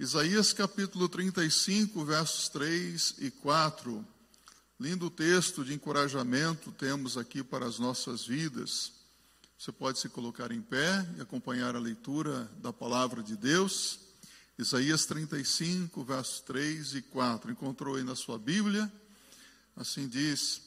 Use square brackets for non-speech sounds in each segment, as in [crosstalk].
Isaías capítulo 35, versos 3 e 4. Lindo texto de encorajamento temos aqui para as nossas vidas. Você pode se colocar em pé e acompanhar a leitura da palavra de Deus. Isaías 35, versos 3 e 4. Encontrou aí na sua Bíblia? Assim diz: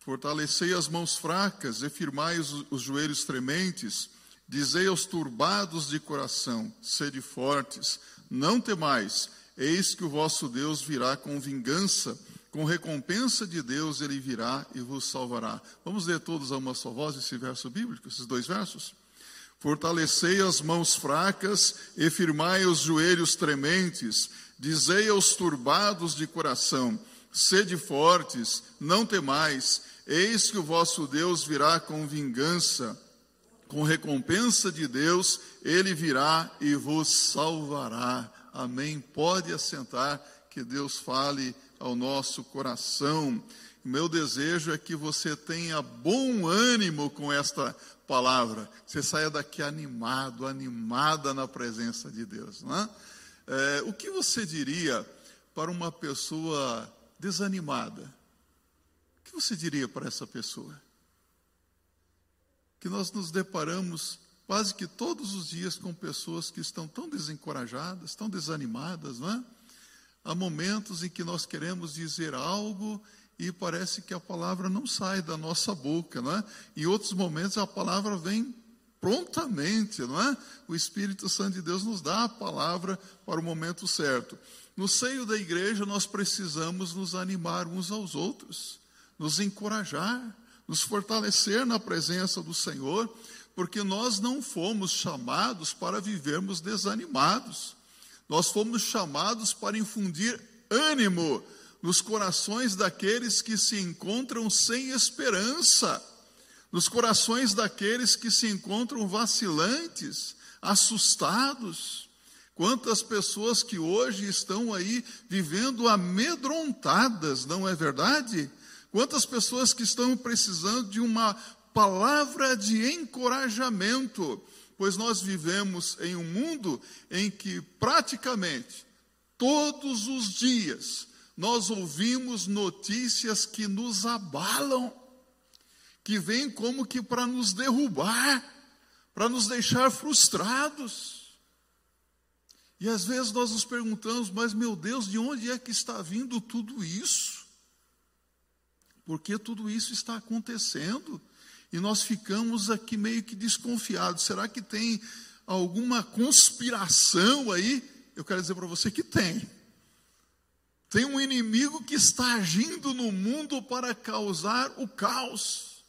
Fortalecei as mãos fracas e firmai os, os joelhos trementes. Dizei aos turbados de coração: sede fortes não temais, eis que o vosso Deus virá com vingança, com recompensa de Deus ele virá e vos salvará. Vamos ler todos a uma só voz esse verso bíblico, esses dois versos? Fortalecei as mãos fracas e firmai os joelhos trementes, dizei aos turbados de coração: sede fortes, não temais, eis que o vosso Deus virá com vingança com recompensa de Deus, ele virá e vos salvará. Amém. Pode assentar, que Deus fale ao nosso coração. Meu desejo é que você tenha bom ânimo com esta palavra. Você saia daqui animado, animada na presença de Deus. Não é? É, o que você diria para uma pessoa desanimada? O que você diria para essa pessoa? Que nós nos deparamos quase que todos os dias com pessoas que estão tão desencorajadas, tão desanimadas, não é? Há momentos em que nós queremos dizer algo e parece que a palavra não sai da nossa boca, não é? Em outros momentos a palavra vem prontamente, não é? O Espírito Santo de Deus nos dá a palavra para o momento certo. No seio da igreja nós precisamos nos animar uns aos outros, nos encorajar, nos fortalecer na presença do Senhor, porque nós não fomos chamados para vivermos desanimados. Nós fomos chamados para infundir ânimo nos corações daqueles que se encontram sem esperança, nos corações daqueles que se encontram vacilantes, assustados. Quantas pessoas que hoje estão aí vivendo amedrontadas, não é verdade? Quantas pessoas que estão precisando de uma palavra de encorajamento, pois nós vivemos em um mundo em que praticamente todos os dias nós ouvimos notícias que nos abalam, que vêm como que para nos derrubar, para nos deixar frustrados. E às vezes nós nos perguntamos, mas meu Deus, de onde é que está vindo tudo isso? Porque tudo isso está acontecendo e nós ficamos aqui meio que desconfiados. Será que tem alguma conspiração aí? Eu quero dizer para você que tem. Tem um inimigo que está agindo no mundo para causar o caos.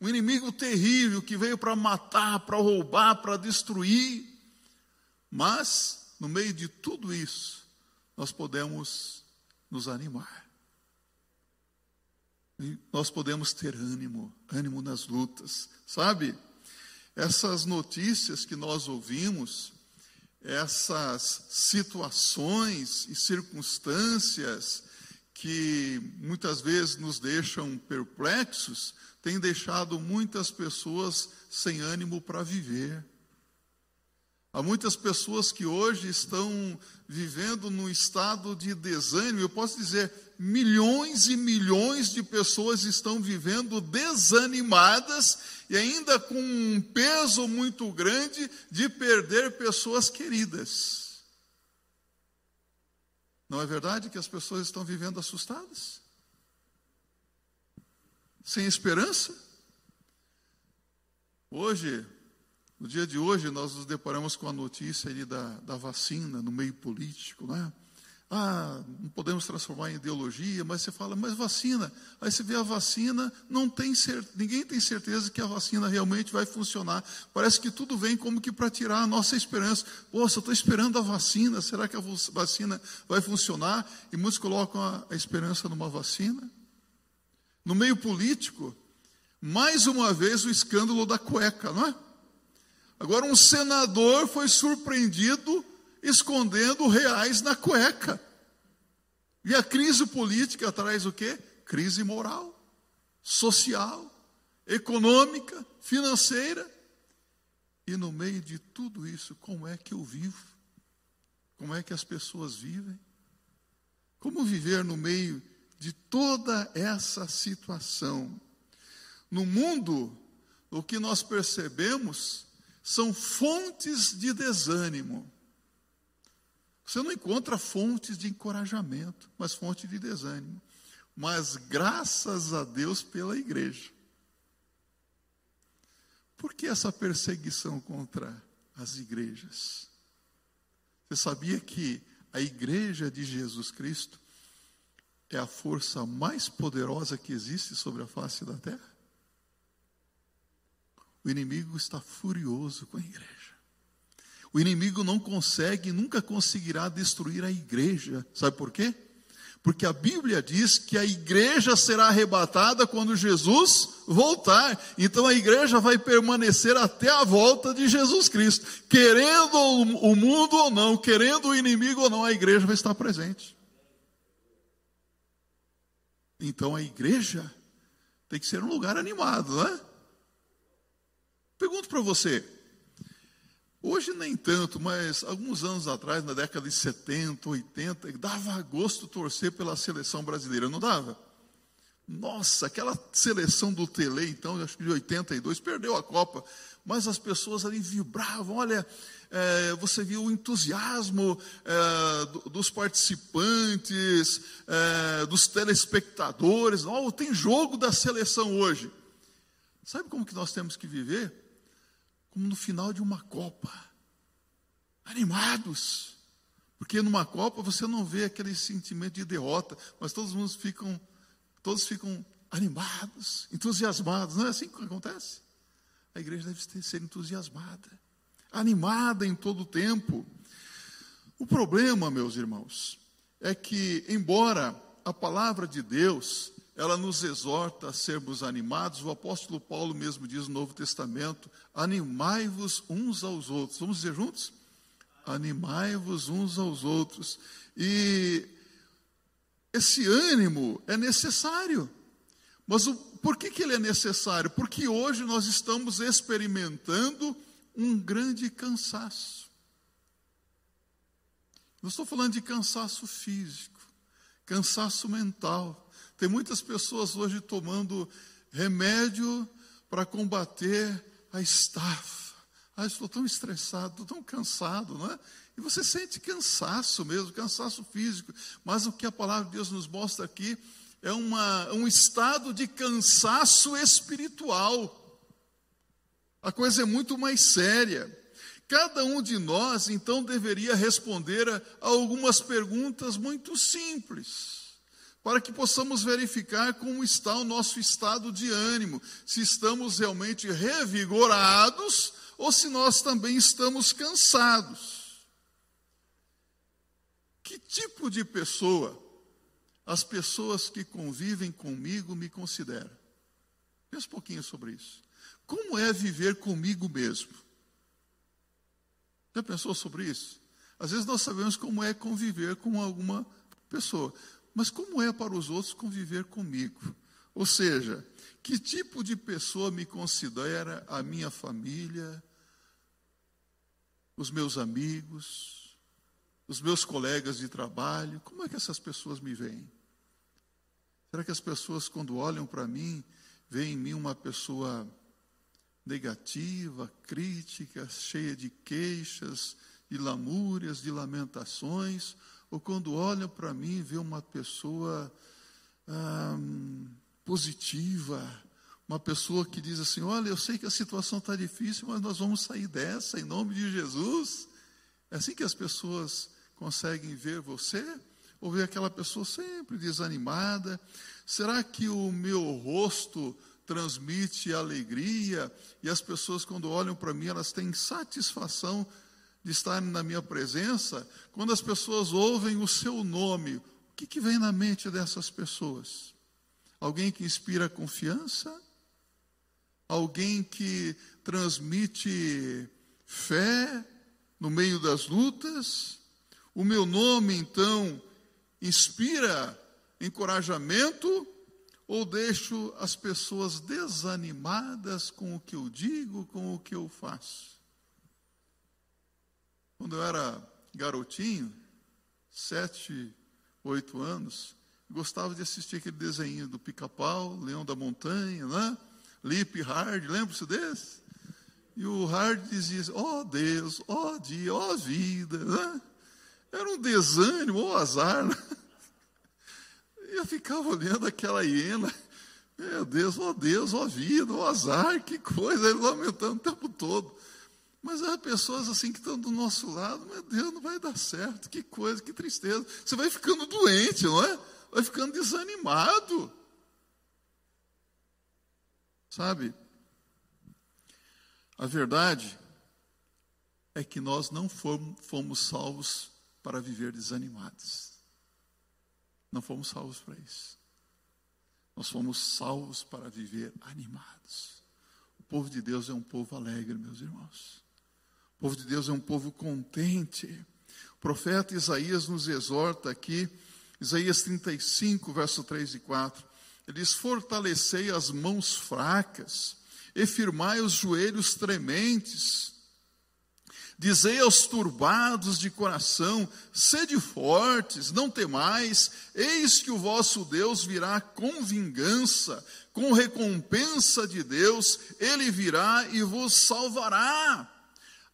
Um inimigo terrível que veio para matar, para roubar, para destruir. Mas, no meio de tudo isso, nós podemos nos animar. Nós podemos ter ânimo, ânimo nas lutas, sabe? Essas notícias que nós ouvimos, essas situações e circunstâncias que muitas vezes nos deixam perplexos, têm deixado muitas pessoas sem ânimo para viver. Há muitas pessoas que hoje estão vivendo num estado de desânimo. Eu posso dizer, milhões e milhões de pessoas estão vivendo desanimadas e ainda com um peso muito grande de perder pessoas queridas. Não é verdade que as pessoas estão vivendo assustadas? Sem esperança? Hoje, no dia de hoje, nós nos deparamos com a notícia ali da, da vacina no meio político, não é? Ah, não podemos transformar em ideologia, mas você fala, mas vacina. Aí você vê a vacina, não tem ninguém tem certeza que a vacina realmente vai funcionar. Parece que tudo vem como que para tirar a nossa esperança. Poxa, estou esperando a vacina, será que a vacina vai funcionar? E muitos colocam a, a esperança numa vacina. No meio político, mais uma vez o escândalo da cueca, não é? Agora, um senador foi surpreendido escondendo reais na cueca. E a crise política traz o quê? Crise moral, social, econômica, financeira. E no meio de tudo isso, como é que eu vivo? como é que as pessoas vivem? Como viver no meio de toda essa situação? No mundo, o que nós percebemos são fontes de desânimo. Você não encontra fontes de encorajamento, mas fonte de desânimo. Mas graças a Deus pela igreja. Por que essa perseguição contra as igrejas? Você sabia que a igreja de Jesus Cristo é a força mais poderosa que existe sobre a face da terra? O inimigo está furioso com a igreja. O inimigo não consegue, nunca conseguirá destruir a igreja. Sabe por quê? Porque a Bíblia diz que a igreja será arrebatada quando Jesus voltar. Então a igreja vai permanecer até a volta de Jesus Cristo. Querendo o mundo ou não, querendo o inimigo ou não, a igreja vai estar presente. Então a igreja tem que ser um lugar animado, não é? Pergunto para você. Hoje nem tanto, mas alguns anos atrás, na década de 70, 80, dava gosto torcer pela seleção brasileira, não dava? Nossa, aquela seleção do Tele, então, acho que de 82, perdeu a Copa, mas as pessoas ali vibravam. Olha, é, você viu o entusiasmo é, dos participantes, é, dos telespectadores. Oh, tem jogo da seleção hoje. Sabe como que nós temos que viver? Como no final de uma Copa, animados. Porque numa Copa você não vê aquele sentimento de derrota, mas todos mundo ficam, todos ficam animados, entusiasmados. Não é assim que acontece? A igreja deve ser entusiasmada, animada em todo o tempo. O problema, meus irmãos, é que, embora a palavra de Deus ela nos exorta a sermos animados. O apóstolo Paulo mesmo diz no Novo Testamento: animai-vos uns aos outros. Vamos dizer juntos? Animai-vos uns aos outros. E esse ânimo é necessário. Mas o, por que, que ele é necessário? Porque hoje nós estamos experimentando um grande cansaço. Não estou falando de cansaço físico, cansaço mental tem muitas pessoas hoje tomando remédio para combater a estafa. Ah, estou tão estressado, estou tão cansado, não é? E você sente cansaço mesmo, cansaço físico. Mas o que a palavra de Deus nos mostra aqui é uma, um estado de cansaço espiritual. A coisa é muito mais séria. Cada um de nós, então, deveria responder a, algumas perguntas muito simples para que possamos verificar como está o nosso estado de ânimo, se estamos realmente revigorados ou se nós também estamos cansados. Que tipo de pessoa as pessoas que convivem comigo me consideram? Pensa um pouquinho sobre isso. Como é viver comigo mesmo? Já pensou sobre isso? Às vezes nós sabemos como é conviver com alguma pessoa, mas como é para os outros conviver comigo? Ou seja, que tipo de pessoa me considera a minha família, os meus amigos, os meus colegas de trabalho? Como é que essas pessoas me veem? Será que as pessoas, quando olham para mim, veem em mim uma pessoa negativa, crítica, cheia de queixas, de lamúrias, de lamentações? Ou quando olham para mim e vê uma pessoa positiva, uma pessoa que diz assim: Olha, eu sei que a situação está difícil, mas nós vamos sair dessa em nome de Jesus. É assim que as pessoas conseguem ver você? Ou ver aquela pessoa sempre desanimada? Será que o meu rosto transmite alegria e as pessoas, quando olham para mim, elas têm satisfação de estar na minha presença, quando as pessoas ouvem o seu nome, o que, que vem na mente dessas pessoas? Alguém que inspira confiança? Alguém que transmite fé no meio das lutas? O meu nome, então, inspira encorajamento ou deixo as pessoas desanimadas com o que eu digo, com o que eu faço? Quando eu era garotinho, sete, oito anos, gostava de assistir aquele desenho do pica-pau, Leão da Montanha, né? Lip Hard, lembra-se desse? E o Hard dizia, ó oh Deus, ó oh dia, ó oh vida, né? Era um desânimo, ó azar, né? Eu ficava olhando aquela hiena, meu Deus, ó Deus, ó vida, ó azar, que coisa, ele lamentando o tempo todo. Mas há pessoas assim que estão do nosso lado, meu Deus, não vai dar certo, que coisa, que tristeza. Você vai ficando doente, não é? Vai ficando desanimado. Sabe? A verdade é que nós não fomos salvos para viver desanimados. Não fomos salvos para isso. Nós fomos salvos para viver animados. O povo de Deus é um povo alegre, meus irmãos. Povo de Deus é um povo contente. O profeta Isaías nos exorta aqui, Isaías 35, verso 3 e 4. Ele diz: Fortalecei as mãos fracas e firmai os joelhos trementes. Dizei aos turbados de coração: sede fortes, não temais, eis que o vosso Deus virá com vingança, com recompensa de Deus, ele virá e vos salvará.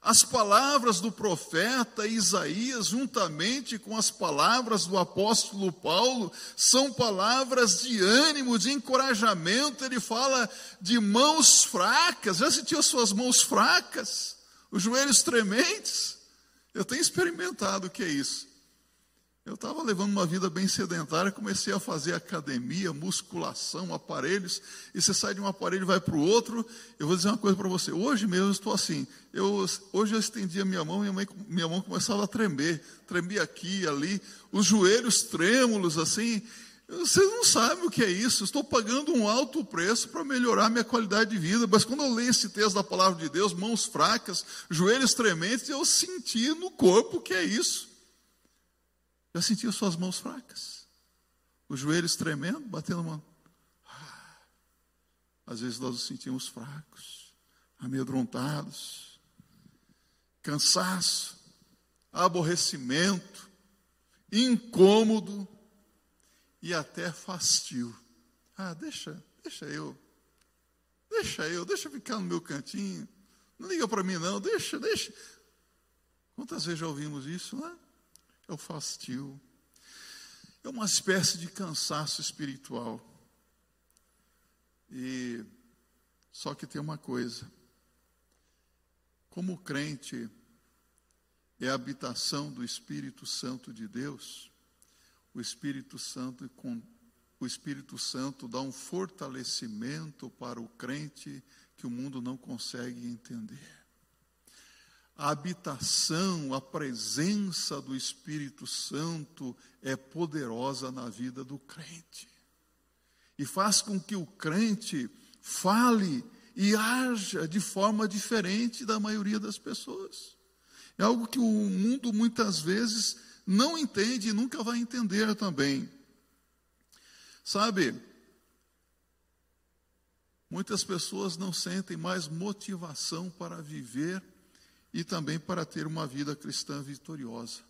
As palavras do profeta Isaías, juntamente com as palavras do apóstolo Paulo, são palavras de ânimo, de encorajamento. Ele fala de mãos fracas. Já sentiu as suas mãos fracas? Os joelhos trementes? Eu tenho experimentado o que é isso. Eu estava levando uma vida bem sedentária, comecei a fazer academia, musculação, aparelhos, e você sai de um aparelho e vai para o outro. Eu vou dizer uma coisa para você. Hoje mesmo eu estou assim. Eu, hoje eu estendi a minha mão e minha, minha mão começava a tremer. Tremia aqui, ali, os joelhos trêmulos, assim. Vocês não sabem o que é isso. estou pagando um alto preço para melhorar minha qualidade de vida. Mas quando eu leio esse texto da palavra de Deus, mãos fracas, joelhos trementes, eu senti no corpo o que é isso. Já sentiu suas mãos fracas? Os joelhos tremendo, batendo a mão. Ah, às vezes nós nos sentimos fracos, amedrontados, cansaço, aborrecimento, incômodo e até fastio. Ah, deixa, deixa eu. Deixa eu, deixa eu ficar no meu cantinho. Não liga para mim não, deixa, deixa. Quantas vezes já ouvimos isso, não é? o fastio, é uma espécie de cansaço espiritual. E só que tem uma coisa: como crente é a habitação do Espírito Santo de Deus, o Espírito Santo o Espírito Santo dá um fortalecimento para o crente que o mundo não consegue entender a habitação, a presença do Espírito Santo é poderosa na vida do crente. E faz com que o crente fale e haja de forma diferente da maioria das pessoas. É algo que o mundo muitas vezes não entende e nunca vai entender também. Sabe, muitas pessoas não sentem mais motivação para viver e também para ter uma vida cristã vitoriosa.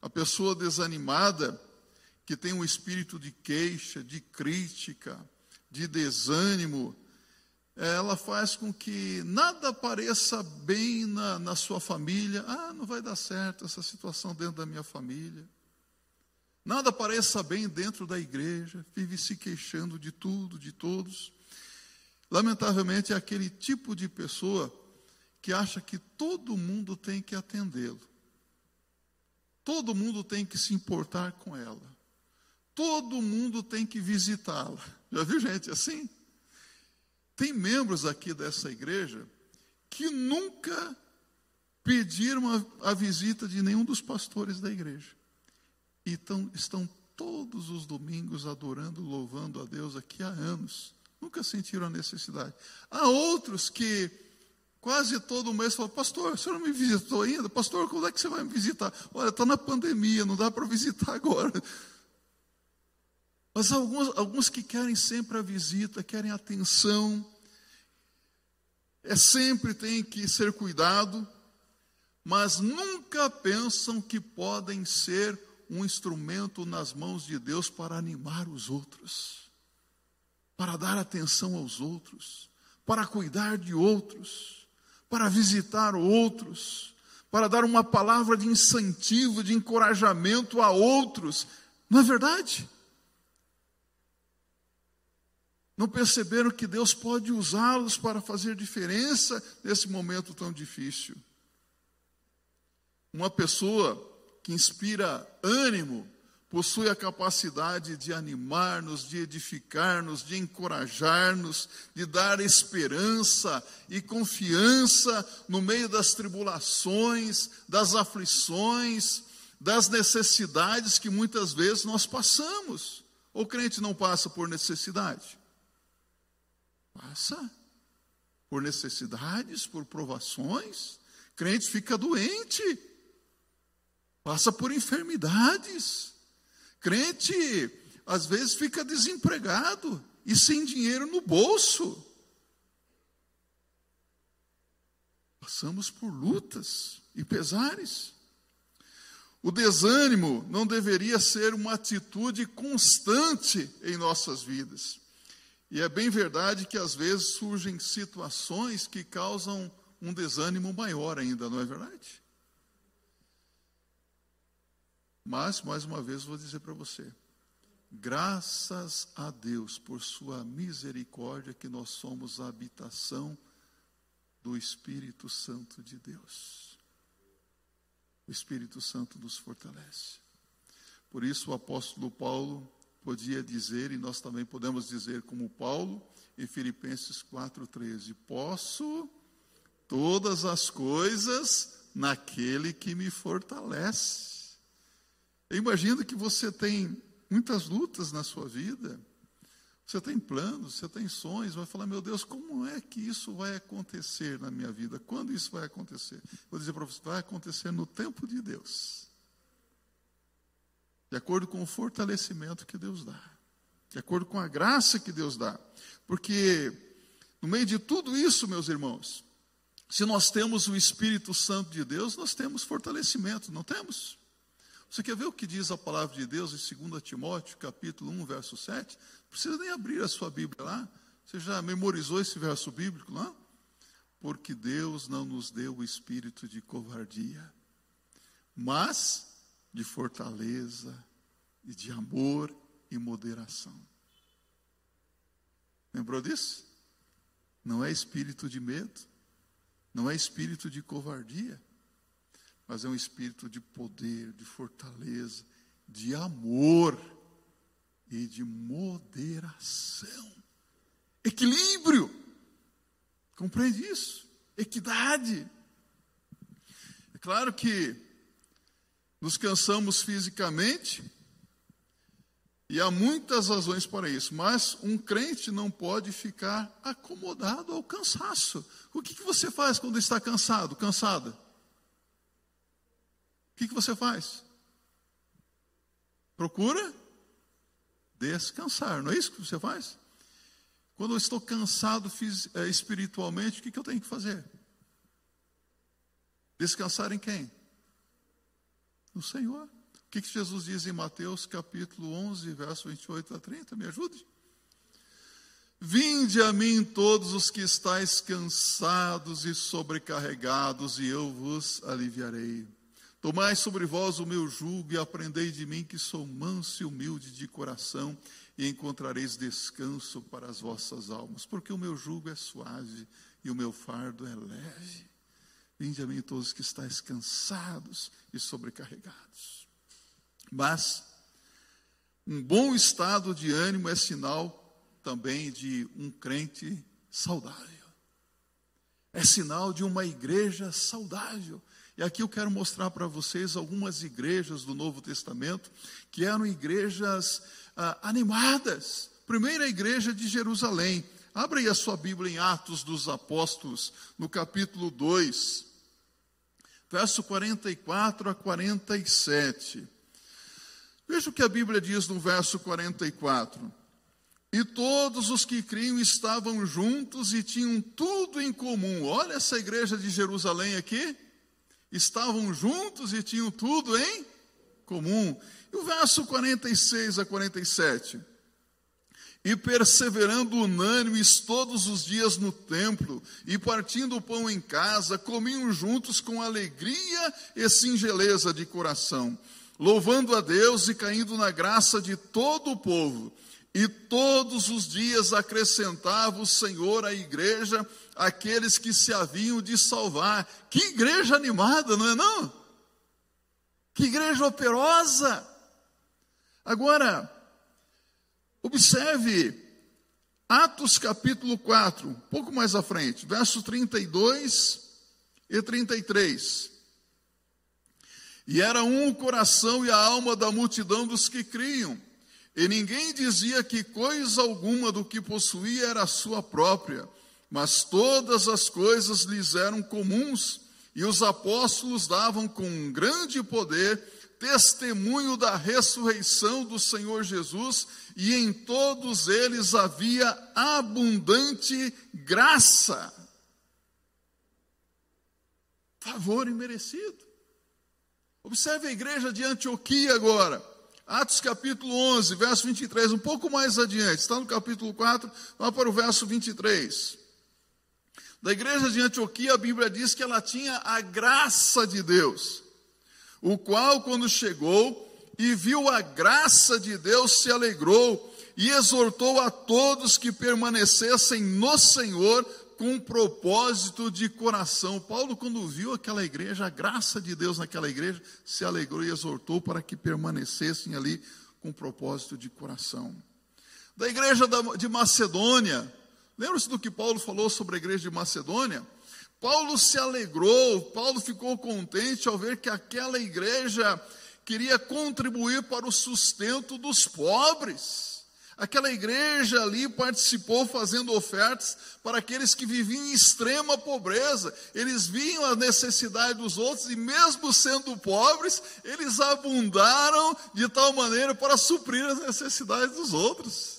A pessoa desanimada, que tem um espírito de queixa, de crítica, de desânimo, ela faz com que nada pareça bem na, na sua família. Ah, não vai dar certo essa situação dentro da minha família. Nada pareça bem dentro da igreja, vive se queixando de tudo, de todos. Lamentavelmente, é aquele tipo de pessoa que acha que todo mundo tem que atendê-lo. Todo mundo tem que se importar com ela. Todo mundo tem que visitá-la. Já viu gente assim? Tem membros aqui dessa igreja que nunca pediram a, a visita de nenhum dos pastores da igreja. E tão, estão todos os domingos adorando, louvando a Deus aqui há anos. Nunca sentiram a necessidade. Há outros que Quase todo mês fala, pastor, o senhor não me visitou ainda? Pastor, quando é que você vai me visitar? Olha, está na pandemia, não dá para visitar agora. Mas alguns, alguns que querem sempre a visita, querem atenção, é sempre tem que ser cuidado, mas nunca pensam que podem ser um instrumento nas mãos de Deus para animar os outros, para dar atenção aos outros, para cuidar de outros, para visitar outros, para dar uma palavra de incentivo, de encorajamento a outros. Não é verdade? Não perceberam que Deus pode usá-los para fazer diferença nesse momento tão difícil. Uma pessoa que inspira ânimo possui a capacidade de animar-nos, de edificar-nos, de encorajar-nos, de dar esperança e confiança no meio das tribulações, das aflições, das necessidades que muitas vezes nós passamos. O crente não passa por necessidade? Passa por necessidades, por provações. Crente fica doente, passa por enfermidades. Crente, às vezes, fica desempregado e sem dinheiro no bolso. Passamos por lutas e pesares. O desânimo não deveria ser uma atitude constante em nossas vidas. E é bem verdade que às vezes surgem situações que causam um desânimo maior ainda, não é verdade? Mas, mais uma vez, vou dizer para você: graças a Deus por Sua misericórdia, que nós somos a habitação do Espírito Santo de Deus. O Espírito Santo nos fortalece. Por isso, o apóstolo Paulo podia dizer, e nós também podemos dizer como Paulo, em Filipenses 4,13: Posso todas as coisas naquele que me fortalece. Eu imagino que você tem muitas lutas na sua vida, você tem planos, você tem sonhos, vai falar, meu Deus, como é que isso vai acontecer na minha vida? Quando isso vai acontecer? Vou dizer para você, vai acontecer no tempo de Deus de acordo com o fortalecimento que Deus dá, de acordo com a graça que Deus dá. Porque no meio de tudo isso, meus irmãos, se nós temos o Espírito Santo de Deus, nós temos fortalecimento, não temos? Você quer ver o que diz a palavra de Deus em 2 Timóteo, capítulo 1, verso 7? Não precisa nem abrir a sua Bíblia lá. Você já memorizou esse verso bíblico lá? Porque Deus não nos deu o espírito de covardia, mas de fortaleza e de amor e moderação. Lembrou disso? Não é espírito de medo, não é espírito de covardia, mas é um espírito de poder, de fortaleza, de amor e de moderação. Equilíbrio. Compreende isso? Equidade. É claro que nos cansamos fisicamente, e há muitas razões para isso, mas um crente não pode ficar acomodado ao cansaço. O que, que você faz quando está cansado, cansada? Que, que você faz? Procura descansar, não é isso que você faz? Quando eu estou cansado eh, espiritualmente, o que, que eu tenho que fazer? Descansar em quem? no Senhor. O que, que Jesus diz em Mateus capítulo 11, verso 28 a 30? Me ajude. Vinde a mim todos os que estáis cansados e sobrecarregados, e eu vos aliviarei. Tomai sobre vós o meu jugo e aprendei de mim, que sou manso e humilde de coração, e encontrareis descanso para as vossas almas, porque o meu jugo é suave e o meu fardo é leve. Vinde a mim todos que estáis cansados e sobrecarregados. Mas um bom estado de ânimo é sinal também de um crente saudável. É sinal de uma igreja saudável. E aqui eu quero mostrar para vocês algumas igrejas do Novo Testamento que eram igrejas ah, animadas. Primeira igreja de Jerusalém. Abra aí a sua Bíblia em Atos dos Apóstolos, no capítulo 2 verso 44 a 47. Veja o que a Bíblia diz no verso 44. E todos os que criam estavam juntos e tinham tudo em comum. Olha essa igreja de Jerusalém aqui. Estavam juntos e tinham tudo em comum. E o verso 46 a 47. E perseverando unânimes todos os dias no templo, e partindo o pão em casa, comiam juntos com alegria e singeleza de coração, louvando a Deus e caindo na graça de todo o povo. E todos os dias acrescentava o Senhor à igreja aqueles que se haviam de salvar. Que igreja animada, não é não? Que igreja operosa. Agora, observe Atos capítulo 4, um pouco mais à frente, verso 32 e 33. E era um o coração e a alma da multidão dos que criam e ninguém dizia que coisa alguma do que possuía era sua própria, mas todas as coisas lhes eram comuns, e os apóstolos davam com grande poder testemunho da ressurreição do Senhor Jesus, e em todos eles havia abundante graça. Favor imerecido. Observe a igreja de Antioquia agora. Atos capítulo 11, verso 23, um pouco mais adiante, está no capítulo 4, vamos para o verso 23. Da igreja de Antioquia, a Bíblia diz que ela tinha a graça de Deus, o qual, quando chegou e viu a graça de Deus, se alegrou e exortou a todos que permanecessem no Senhor com um propósito de coração. Paulo, quando viu aquela igreja, a graça de Deus naquela igreja, se alegrou e exortou para que permanecessem ali com um propósito de coração. Da igreja de Macedônia, lembra-se do que Paulo falou sobre a igreja de Macedônia? Paulo se alegrou, Paulo ficou contente ao ver que aquela igreja queria contribuir para o sustento dos pobres. Aquela igreja ali participou fazendo ofertas para aqueles que viviam em extrema pobreza. Eles viam a necessidade dos outros e, mesmo sendo pobres, eles abundaram de tal maneira para suprir as necessidades dos outros.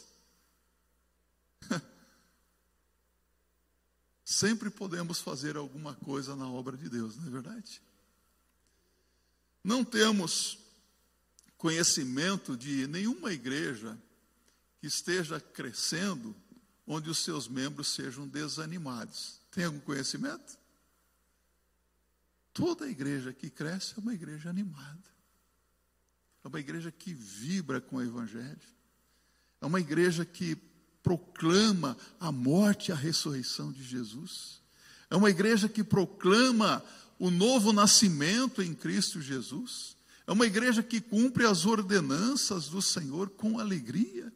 Sempre podemos fazer alguma coisa na obra de Deus, não é verdade? Não temos conhecimento de nenhuma igreja que esteja crescendo, onde os seus membros sejam desanimados. Tem algum conhecimento? Toda igreja que cresce é uma igreja animada. É uma igreja que vibra com o Evangelho. É uma igreja que proclama a morte e a ressurreição de Jesus. É uma igreja que proclama o novo nascimento em Cristo Jesus. É uma igreja que cumpre as ordenanças do Senhor com alegria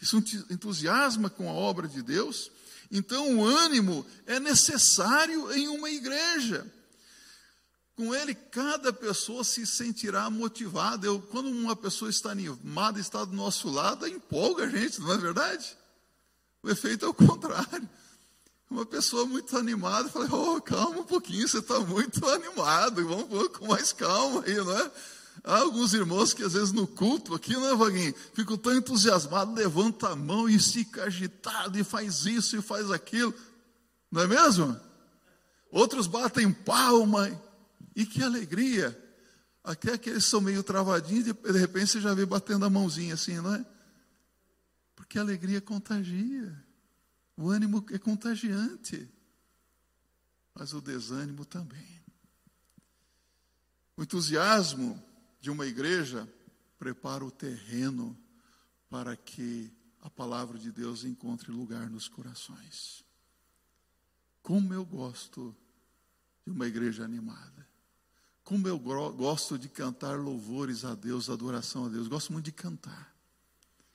que se entusiasma com a obra de Deus. Então, o ânimo é necessário em uma igreja. Com ele, cada pessoa se sentirá motivada. Eu, quando uma pessoa está animada, está do nosso lado, empolga a gente, não é verdade? O efeito é o contrário. Uma pessoa muito animada, fala, oh, calma um pouquinho, você está muito animado, vamos com mais calma aí, não é? Há alguns irmãos que às vezes no culto aqui, né, Vaguinho? Ficam tão entusiasmados, levanta a mão e fica agitado e faz isso e faz aquilo. Não é mesmo? Outros batem palma. E que alegria. Até aqueles são meio travadinhos de repente você já vê batendo a mãozinha assim, não é? Porque a alegria contagia. O ânimo é contagiante. Mas o desânimo também. O entusiasmo de uma igreja prepara o terreno para que a palavra de Deus encontre lugar nos corações. Como eu gosto de uma igreja animada. Como eu gosto de cantar louvores a Deus, adoração a Deus. Gosto muito de cantar.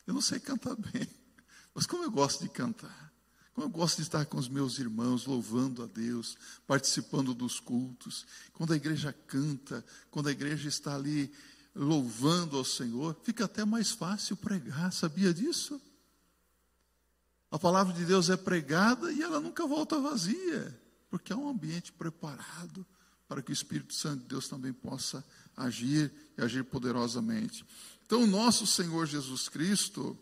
Eu não sei cantar bem, [laughs] mas como eu gosto de cantar. Como eu gosto de estar com os meus irmãos, louvando a Deus, participando dos cultos. Quando a igreja canta, quando a igreja está ali louvando ao Senhor, fica até mais fácil pregar, sabia disso? A palavra de Deus é pregada e ela nunca volta vazia, porque é um ambiente preparado para que o Espírito Santo de Deus também possa agir e agir poderosamente. Então, o nosso Senhor Jesus Cristo,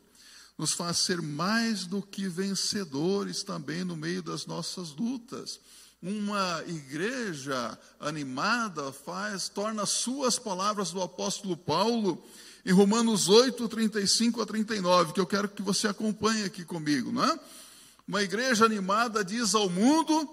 nos faz ser mais do que vencedores também no meio das nossas lutas. uma igreja animada faz, torna suas palavras do apóstolo Paulo em Romanos 8, 35 a 39, que eu quero que você acompanhe aqui comigo, não é? Uma igreja animada diz ao mundo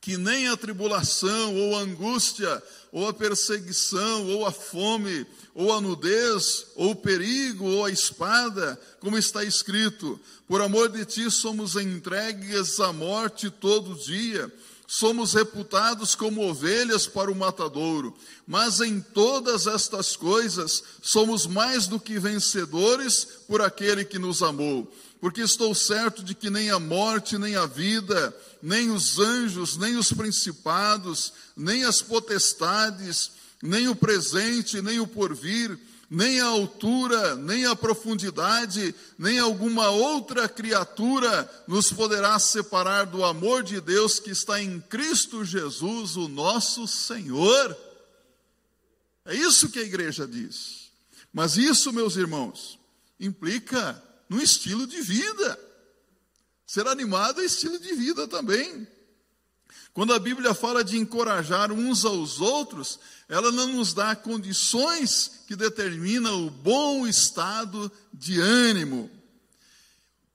que nem a tribulação, ou a angústia, ou a perseguição, ou a fome, ou a nudez, ou o perigo, ou a espada, como está escrito: por amor de ti somos entregues à morte todo dia somos reputados como ovelhas para o matadouro, mas em todas estas coisas somos mais do que vencedores por aquele que nos amou. Porque estou certo de que nem a morte, nem a vida, nem os anjos, nem os principados, nem as potestades, nem o presente, nem o porvir, nem a altura, nem a profundidade, nem alguma outra criatura nos poderá separar do amor de Deus que está em Cristo Jesus, o nosso Senhor. É isso que a igreja diz. Mas isso, meus irmãos, implica no estilo de vida. Ser animado é estilo de vida também. Quando a Bíblia fala de encorajar uns aos outros, ela não nos dá condições que determinam o bom estado de ânimo.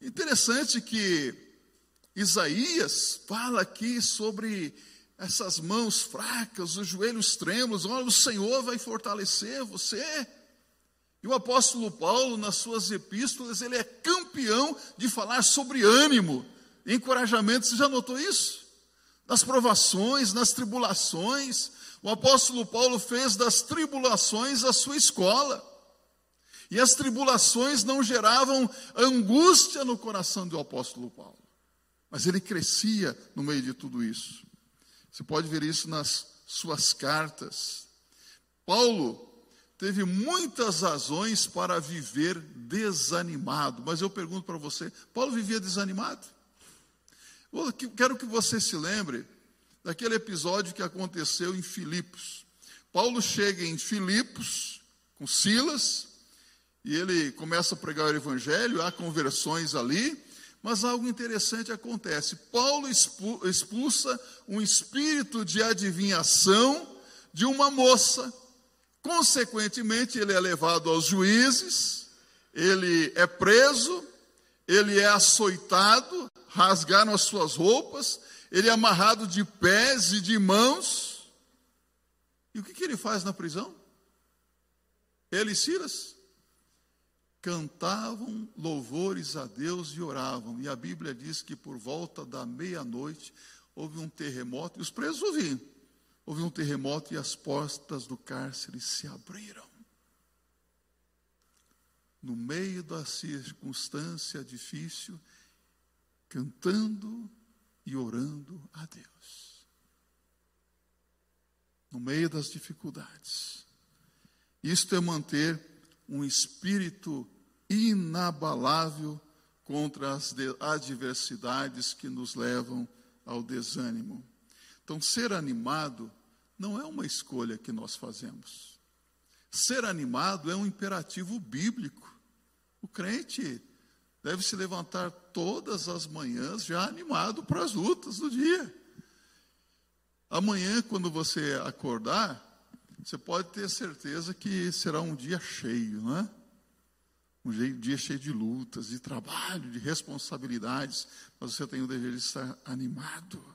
Interessante que Isaías fala aqui sobre essas mãos fracas, os joelhos trêmulos. Olha, o Senhor vai fortalecer você. E o apóstolo Paulo, nas suas epístolas, ele é campeão de falar sobre ânimo, encorajamento. Você já notou isso? nas provações, nas tribulações. O apóstolo Paulo fez das tribulações a sua escola. E as tribulações não geravam angústia no coração do apóstolo Paulo. Mas ele crescia no meio de tudo isso. Você pode ver isso nas suas cartas. Paulo teve muitas razões para viver desanimado. Mas eu pergunto para você: Paulo vivia desanimado? Quero que você se lembre daquele episódio que aconteceu em Filipos. Paulo chega em Filipos com Silas e ele começa a pregar o evangelho, há conversões ali, mas algo interessante acontece. Paulo expulsa um espírito de adivinhação de uma moça. Consequentemente, ele é levado aos juízes, ele é preso, ele é açoitado, rasgaram as suas roupas, ele é amarrado de pés e de mãos. E o que, que ele faz na prisão? Ele e Silas cantavam louvores a Deus e oravam. E a Bíblia diz que por volta da meia-noite houve um terremoto, e os presos ouviram. Houve um terremoto e as portas do cárcere se abriram. No meio da circunstância difícil, cantando e orando a Deus. No meio das dificuldades. Isto é manter um espírito inabalável contra as adversidades que nos levam ao desânimo. Então, ser animado não é uma escolha que nós fazemos. Ser animado é um imperativo bíblico. O crente deve se levantar todas as manhãs já animado para as lutas do dia. Amanhã, quando você acordar, você pode ter certeza que será um dia cheio, não é? Um dia cheio de lutas, de trabalho, de responsabilidades, mas você tem o dever de estar animado.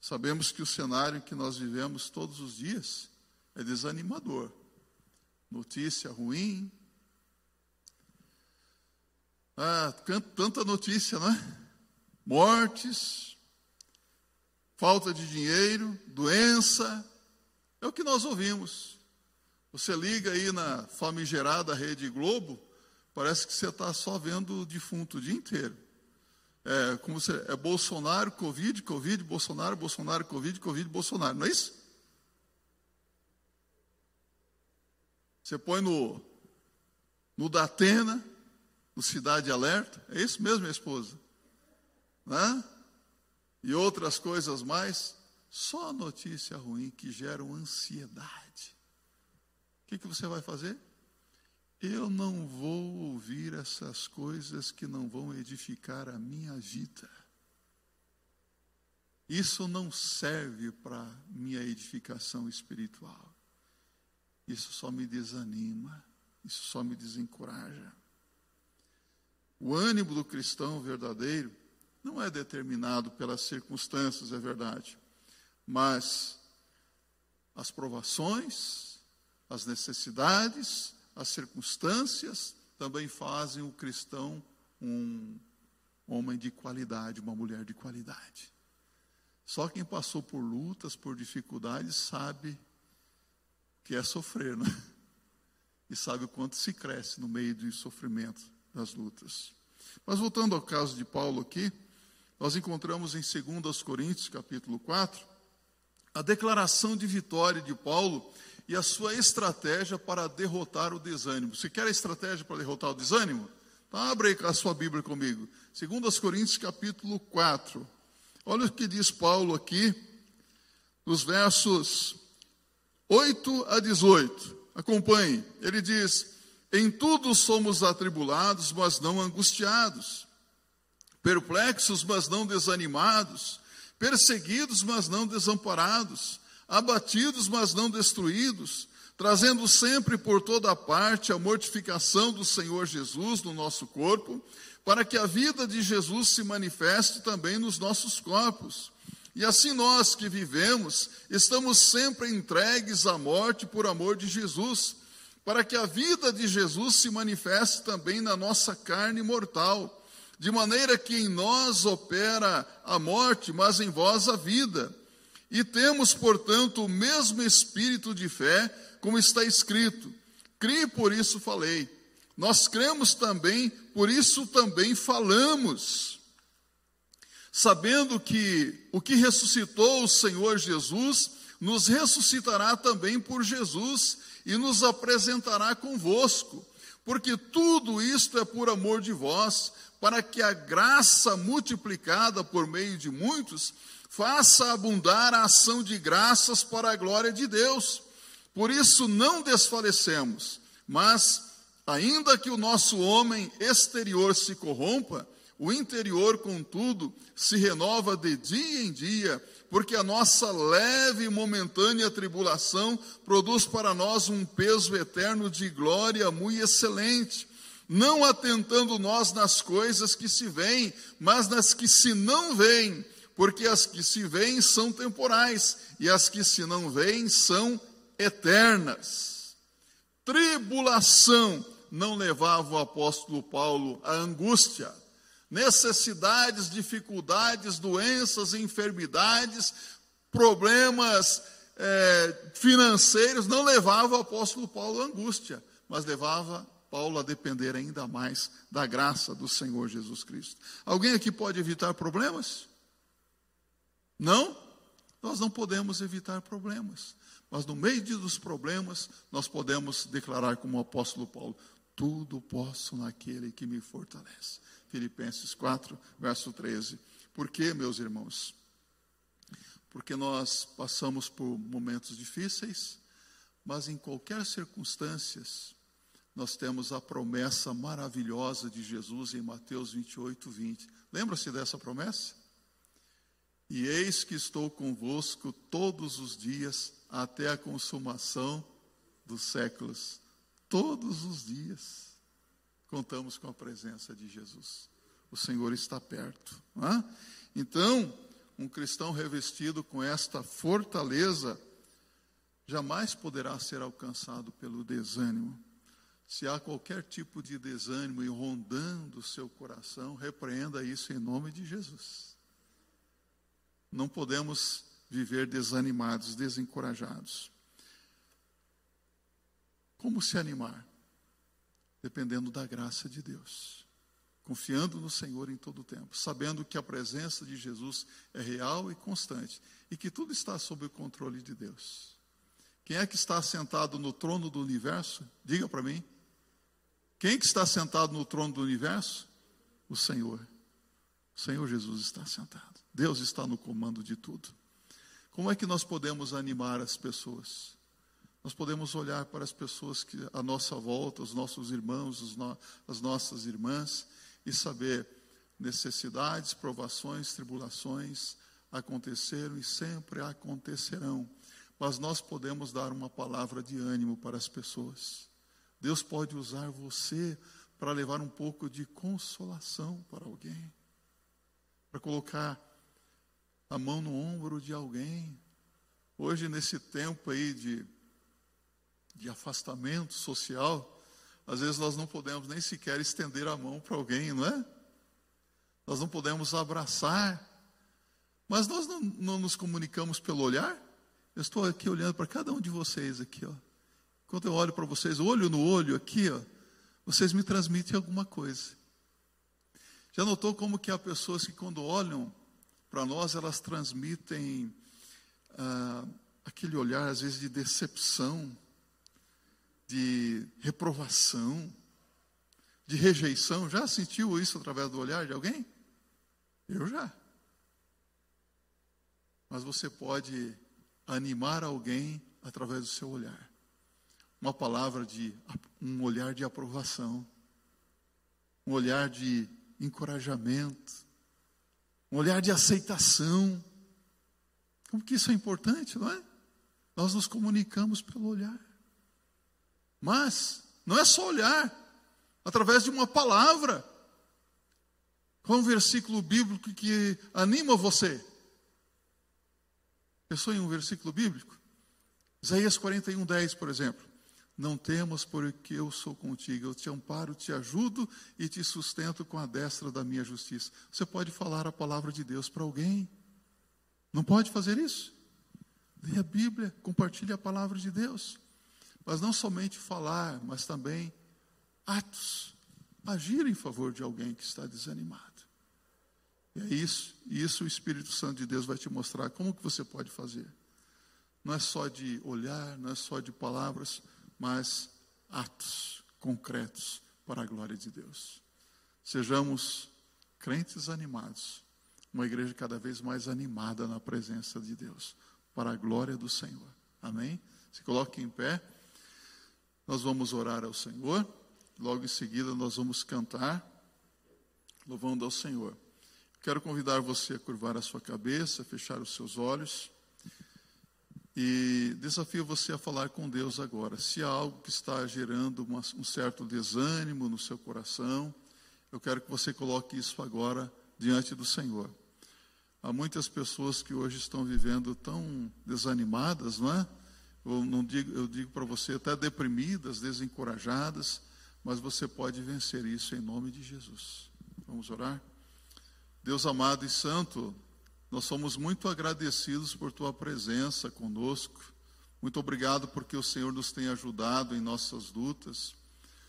Sabemos que o cenário que nós vivemos todos os dias é desanimador. Notícia ruim, ah, tanta notícia, não é? Mortes, falta de dinheiro, doença, é o que nós ouvimos. Você liga aí na famigerada Rede Globo, parece que você está só vendo o defunto o dia inteiro. É, como você, é Bolsonaro, Covid, Covid, Bolsonaro, Bolsonaro, Covid, Covid, Bolsonaro, não é isso? Você põe no, no Datena, no Cidade Alerta, é isso mesmo, minha esposa? Né? E outras coisas mais, só notícia ruim que geram ansiedade. O que, que você vai fazer? Eu não vou ouvir essas coisas que não vão edificar a minha vida. Isso não serve para minha edificação espiritual. Isso só me desanima, isso só me desencoraja. O ânimo do cristão verdadeiro não é determinado pelas circunstâncias, é verdade, mas as provações, as necessidades, as circunstâncias também fazem o cristão um homem de qualidade, uma mulher de qualidade. Só quem passou por lutas, por dificuldades, sabe que é sofrer, né? E sabe o quanto se cresce no meio do sofrimento, das lutas. Mas voltando ao caso de Paulo aqui, nós encontramos em 2 Coríntios, capítulo 4, a declaração de vitória de Paulo e a sua estratégia para derrotar o desânimo. Você quer a estratégia para derrotar o desânimo? Então, abre a sua Bíblia comigo. 2 Coríntios, capítulo 4. Olha o que diz Paulo aqui, nos versos 8 a 18. Acompanhe. Ele diz: Em tudo somos atribulados, mas não angustiados, perplexos, mas não desanimados, perseguidos, mas não desamparados abatidos, mas não destruídos, trazendo sempre por toda parte a mortificação do Senhor Jesus no nosso corpo, para que a vida de Jesus se manifeste também nos nossos corpos. E assim nós que vivemos, estamos sempre entregues à morte por amor de Jesus, para que a vida de Jesus se manifeste também na nossa carne mortal, de maneira que em nós opera a morte, mas em vós a vida. E temos, portanto, o mesmo espírito de fé, como está escrito: Crie, por isso falei. Nós cremos também, por isso também falamos. Sabendo que o que ressuscitou o Senhor Jesus, nos ressuscitará também por Jesus e nos apresentará convosco. Porque tudo isto é por amor de vós, para que a graça multiplicada por meio de muitos faça abundar a ação de graças para a glória de Deus. Por isso não desfalecemos, mas, ainda que o nosso homem exterior se corrompa, o interior, contudo, se renova de dia em dia, porque a nossa leve e momentânea tribulação produz para nós um peso eterno de glória muito excelente, não atentando nós nas coisas que se veem, mas nas que se não veem porque as que se veem são temporais e as que se não veem são eternas. Tribulação não levava o apóstolo Paulo à angústia. Necessidades, dificuldades, doenças, enfermidades, problemas é, financeiros não levava o apóstolo Paulo à angústia, mas levava Paulo a depender ainda mais da graça do Senhor Jesus Cristo. Alguém aqui pode evitar problemas? Não, nós não podemos evitar problemas. Mas no meio dos problemas, nós podemos declarar como o apóstolo Paulo: tudo posso naquele que me fortalece. Filipenses 4, verso 13. Por quê, meus irmãos? Porque nós passamos por momentos difíceis, mas em qualquer circunstâncias, nós temos a promessa maravilhosa de Jesus em Mateus 28, 20. Lembra-se dessa promessa? E eis que estou convosco todos os dias até a consumação dos séculos. Todos os dias contamos com a presença de Jesus. O Senhor está perto. É? Então, um cristão revestido com esta fortaleza jamais poderá ser alcançado pelo desânimo. Se há qualquer tipo de desânimo e rondando o seu coração, repreenda isso em nome de Jesus. Não podemos viver desanimados, desencorajados. Como se animar? Dependendo da graça de Deus. Confiando no Senhor em todo o tempo, sabendo que a presença de Jesus é real e constante e que tudo está sob o controle de Deus. Quem é que está sentado no trono do universo? Diga para mim. Quem que está sentado no trono do universo? O Senhor. O Senhor Jesus está sentado. Deus está no comando de tudo. Como é que nós podemos animar as pessoas? Nós podemos olhar para as pessoas que à nossa volta, os nossos irmãos, no, as nossas irmãs, e saber necessidades, provações, tribulações, aconteceram e sempre acontecerão. Mas nós podemos dar uma palavra de ânimo para as pessoas. Deus pode usar você para levar um pouco de consolação para alguém, para colocar a mão no ombro de alguém. Hoje, nesse tempo aí de, de afastamento social, às vezes nós não podemos nem sequer estender a mão para alguém, não é? Nós não podemos abraçar, mas nós não, não nos comunicamos pelo olhar. Eu estou aqui olhando para cada um de vocês aqui, ó. Enquanto eu olho para vocês, olho no olho aqui, ó, vocês me transmitem alguma coisa. Já notou como que há pessoas que quando olham para nós, elas transmitem ah, aquele olhar, às vezes, de decepção, de reprovação, de rejeição. Já sentiu isso através do olhar de alguém? Eu já. Mas você pode animar alguém através do seu olhar uma palavra de um olhar de aprovação, um olhar de encorajamento, um olhar de aceitação. Como que isso é importante, não é? Nós nos comunicamos pelo olhar. Mas não é só olhar, através de uma palavra. Qual é um versículo bíblico que anima você? Pensou em um versículo bíblico? Isaías 41, 10, por exemplo. Não temas, porque eu sou contigo. Eu te amparo, te ajudo e te sustento com a destra da minha justiça. Você pode falar a palavra de Deus para alguém? Não pode fazer isso? Leia a Bíblia, compartilhe a palavra de Deus. Mas não somente falar, mas também atos. Agir em favor de alguém que está desanimado. E é isso, e isso o Espírito Santo de Deus vai te mostrar como que você pode fazer. Não é só de olhar, não é só de palavras, mas atos concretos para a glória de Deus. Sejamos crentes animados, uma igreja cada vez mais animada na presença de Deus, para a glória do Senhor. Amém? Se coloque em pé, nós vamos orar ao Senhor, logo em seguida nós vamos cantar, louvando ao Senhor. Quero convidar você a curvar a sua cabeça, fechar os seus olhos. E desafio você a falar com Deus agora. Se há algo que está gerando uma, um certo desânimo no seu coração, eu quero que você coloque isso agora diante do Senhor. Há muitas pessoas que hoje estão vivendo tão desanimadas, não é? Eu, não digo, eu digo para você até deprimidas, desencorajadas, mas você pode vencer isso em nome de Jesus. Vamos orar? Deus amado e santo, nós somos muito agradecidos por tua presença conosco. Muito obrigado porque o Senhor nos tem ajudado em nossas lutas.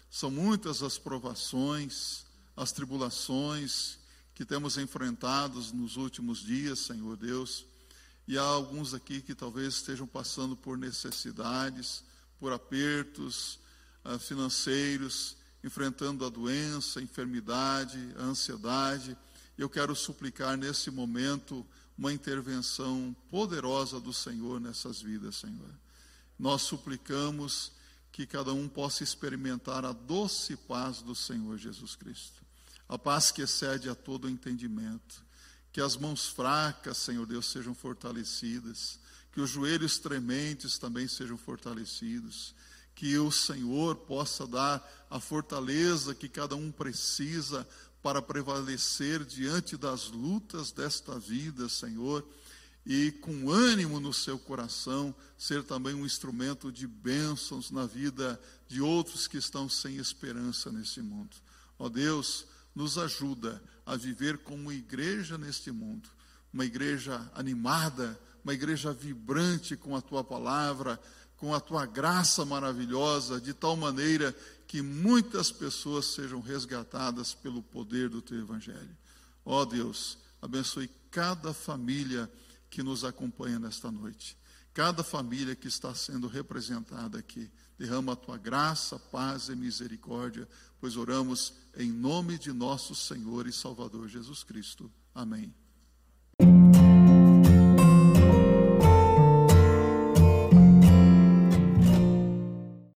São muitas as provações, as tribulações que temos enfrentados nos últimos dias, Senhor Deus. E há alguns aqui que talvez estejam passando por necessidades, por apertos uh, financeiros, enfrentando a doença, a enfermidade, a ansiedade. Eu quero suplicar nesse momento uma intervenção poderosa do Senhor nessas vidas, Senhor. Nós suplicamos que cada um possa experimentar a doce paz do Senhor Jesus Cristo. A paz que excede a todo entendimento. Que as mãos fracas, Senhor Deus, sejam fortalecidas. Que os joelhos trementes também sejam fortalecidos. Que o Senhor possa dar a fortaleza que cada um precisa para prevalecer diante das lutas desta vida, Senhor, e com ânimo no seu coração, ser também um instrumento de bênçãos na vida de outros que estão sem esperança nesse mundo. Ó Deus, nos ajuda a viver como igreja neste mundo, uma igreja animada, uma igreja vibrante com a tua palavra, com a tua graça maravilhosa, de tal maneira que muitas pessoas sejam resgatadas pelo poder do teu evangelho. Ó oh Deus, abençoe cada família que nos acompanha nesta noite, cada família que está sendo representada aqui. Derrama a tua graça, paz e misericórdia, pois oramos em nome de nosso Senhor e Salvador Jesus Cristo. Amém.